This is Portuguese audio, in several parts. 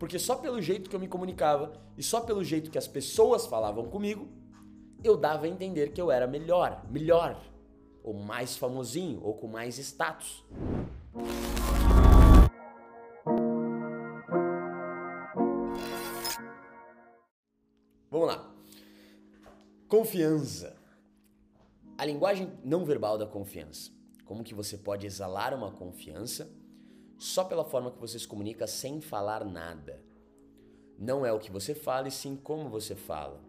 Porque só pelo jeito que eu me comunicava e só pelo jeito que as pessoas falavam comigo, eu dava a entender que eu era melhor, melhor, ou mais famosinho, ou com mais status. Vamos lá. Confiança. A linguagem não verbal da confiança. Como que você pode exalar uma confiança só pela forma que você se comunica sem falar nada. Não é o que você fala, e sim como você fala.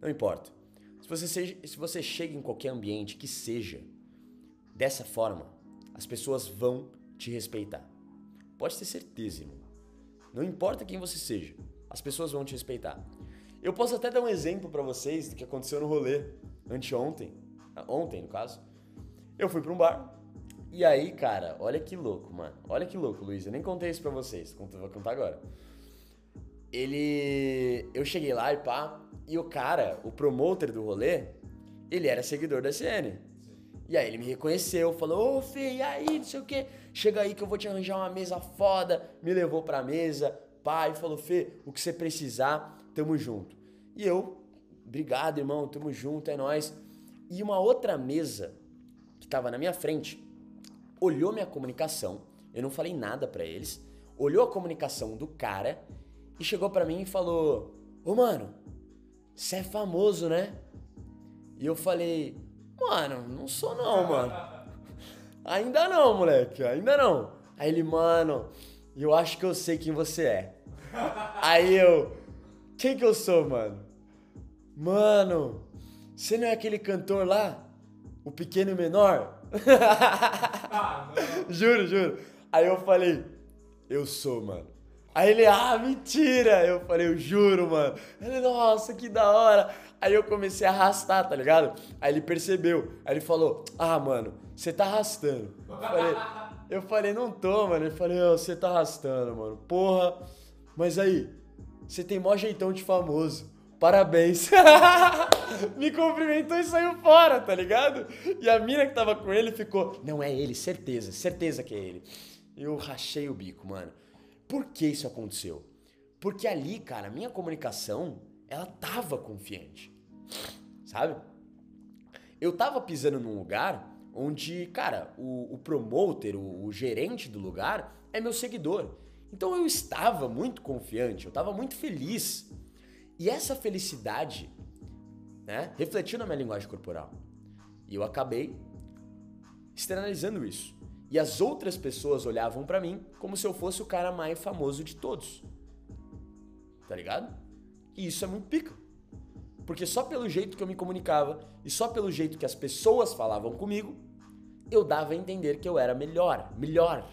Não importa. Se você, seja, se você chega em qualquer ambiente que seja dessa forma, as pessoas vão te respeitar. Pode ter certeza, irmão. Não importa quem você seja, as pessoas vão te respeitar. Eu posso até dar um exemplo para vocês do que aconteceu no rolê anteontem, ontem no caso. Eu fui para um bar e aí, cara, olha que louco, mano. Olha que louco, Luiz. Eu nem contei isso pra vocês, vou contar agora. Ele. Eu cheguei lá e pá, e o cara, o promoter do rolê, ele era seguidor da CN. E aí ele me reconheceu, falou, ô Fê, e aí, não sei o quê, chega aí que eu vou te arranjar uma mesa foda, me levou pra mesa, pai, falou, Fê, o que você precisar, tamo junto. E eu, obrigado, irmão, tamo junto, é nós. E uma outra mesa que tava na minha frente, olhou minha comunicação, eu não falei nada para eles, olhou a comunicação do cara e chegou para mim e falou: Ô mano, você é famoso, né? E eu falei: Mano, não sou não, mano. Ainda não, moleque, ainda não. Aí ele, mano, eu acho que eu sei quem você é. Aí eu, quem que eu sou, mano? Mano, você não é aquele cantor lá? O pequeno e menor? juro, juro. Aí eu falei, eu sou, mano. Aí ele, ah, mentira! Eu falei, eu juro, mano. Ele, nossa, que da hora. Aí eu comecei a arrastar, tá ligado? Aí ele percebeu. Aí ele falou, ah, mano, você tá arrastando. Eu falei, eu falei, não tô, mano. Ele falou, você tá arrastando, mano. Porra. Mas aí, você tem mó jeitão de famoso. Parabéns. Me cumprimentou e saiu fora, tá ligado? E a mina que tava com ele ficou, não é ele, certeza, certeza que é ele. Eu rachei o bico, mano. Por que isso aconteceu? Porque ali, cara, a minha comunicação, ela tava confiante. Sabe? Eu tava pisando num lugar onde, cara, o, o promoter, o, o gerente do lugar é meu seguidor. Então eu estava muito confiante, eu estava muito feliz. E essa felicidade né, refletiu na minha linguagem corporal. E eu acabei externalizando isso. E as outras pessoas olhavam para mim como se eu fosse o cara mais famoso de todos. Tá ligado? E isso é muito pica. Porque só pelo jeito que eu me comunicava e só pelo jeito que as pessoas falavam comigo, eu dava a entender que eu era melhor, melhor,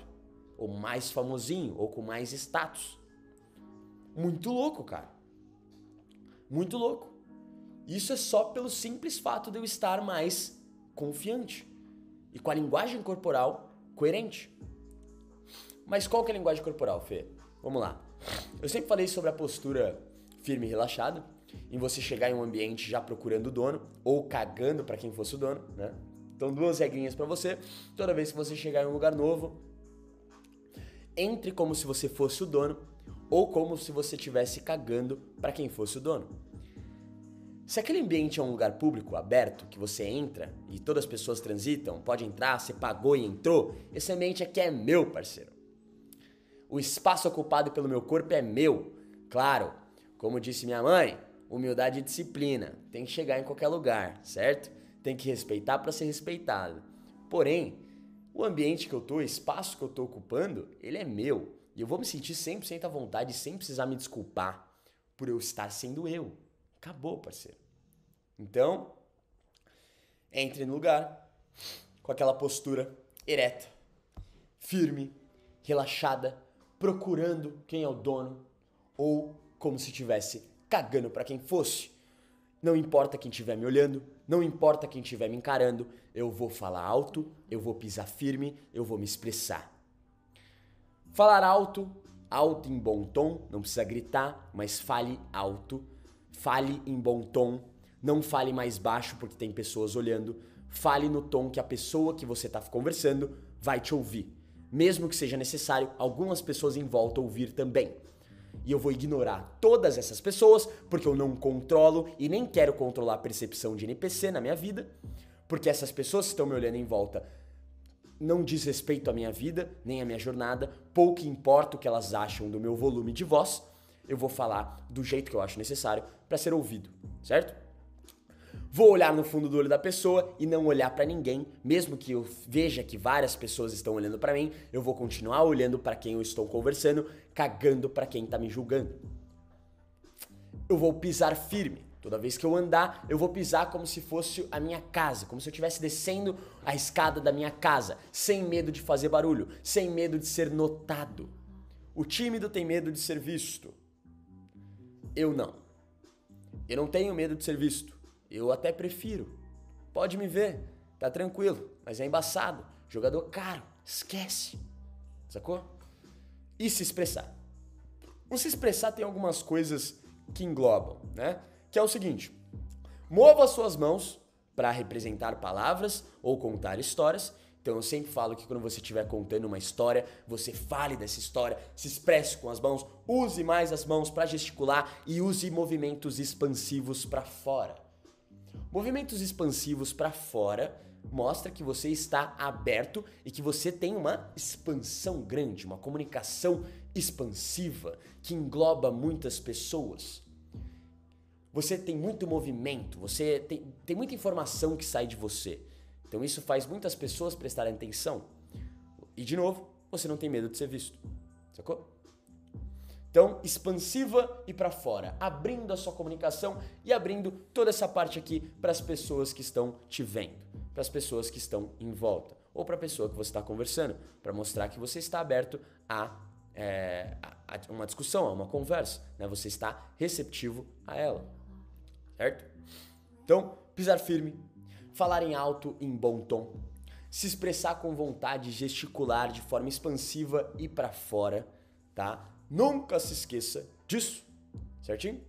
ou mais famosinho, ou com mais status. Muito louco, cara. Muito louco. Isso é só pelo simples fato de eu estar mais confiante e com a linguagem corporal coerente. Mas qual que é a linguagem corporal, Fê? Vamos lá. Eu sempre falei sobre a postura firme e relaxada, em você chegar em um ambiente já procurando o dono ou cagando para quem fosse o dono, né? Então, duas regrinhas para você. Toda vez que você chegar em um lugar novo, entre como se você fosse o dono ou como se você estivesse cagando para quem fosse o dono. Se aquele ambiente é um lugar público, aberto, que você entra e todas as pessoas transitam, pode entrar, você pagou e entrou, esse ambiente aqui é meu, parceiro. O espaço ocupado pelo meu corpo é meu. Claro, como disse minha mãe, humildade e disciplina. Tem que chegar em qualquer lugar, certo? Tem que respeitar para ser respeitado. Porém, o ambiente que eu tô, o espaço que eu tô ocupando, ele é meu. E eu vou me sentir 100% à vontade sem precisar me desculpar por eu estar sendo eu. Acabou, parceiro. Então, entre no lugar com aquela postura ereta, firme, relaxada, procurando quem é o dono ou como se estivesse cagando para quem fosse. Não importa quem estiver me olhando, não importa quem estiver me encarando, eu vou falar alto, eu vou pisar firme, eu vou me expressar. Falar alto, alto em bom tom, não precisa gritar, mas fale alto. Fale em bom tom, não fale mais baixo porque tem pessoas olhando. Fale no tom que a pessoa que você está conversando vai te ouvir. mesmo que seja necessário algumas pessoas em volta ouvir também. E eu vou ignorar todas essas pessoas, porque eu não controlo e nem quero controlar a percepção de NPC na minha vida, porque essas pessoas que estão me olhando em volta não diz respeito à minha vida, nem à minha jornada, pouco importa o que elas acham do meu volume de voz, eu vou falar do jeito que eu acho necessário para ser ouvido, certo? Vou olhar no fundo do olho da pessoa e não olhar para ninguém, mesmo que eu veja que várias pessoas estão olhando para mim, eu vou continuar olhando para quem eu estou conversando, cagando para quem tá me julgando. Eu vou pisar firme. Toda vez que eu andar, eu vou pisar como se fosse a minha casa, como se eu estivesse descendo a escada da minha casa, sem medo de fazer barulho, sem medo de ser notado. O tímido tem medo de ser visto. Eu não. Eu não tenho medo de ser visto. Eu até prefiro. Pode me ver, tá tranquilo, mas é embaçado. Jogador caro, esquece. Sacou? E se expressar. O se expressar tem algumas coisas que englobam, né? Que é o seguinte: mova suas mãos para representar palavras ou contar histórias. Então eu sempre falo que quando você estiver contando uma história, você fale dessa história, se expresse com as mãos, use mais as mãos para gesticular e use movimentos expansivos para fora. Movimentos expansivos para fora mostra que você está aberto e que você tem uma expansão grande, uma comunicação expansiva que engloba muitas pessoas. Você tem muito movimento, você tem, tem muita informação que sai de você. Então isso faz muitas pessoas prestarem atenção. E de novo, você não tem medo de ser visto. Sacou? Então, expansiva e para fora, abrindo a sua comunicação e abrindo toda essa parte aqui para as pessoas que estão te vendo, para as pessoas que estão em volta, ou para a pessoa que você está conversando, para mostrar que você está aberto a, é, a, a, uma discussão, a uma conversa, né? Você está receptivo a ela, certo? Então, pisar firme, falar em alto, em bom tom, se expressar com vontade, gesticular de forma expansiva e para fora, tá? Nunca se esqueça disso, certinho?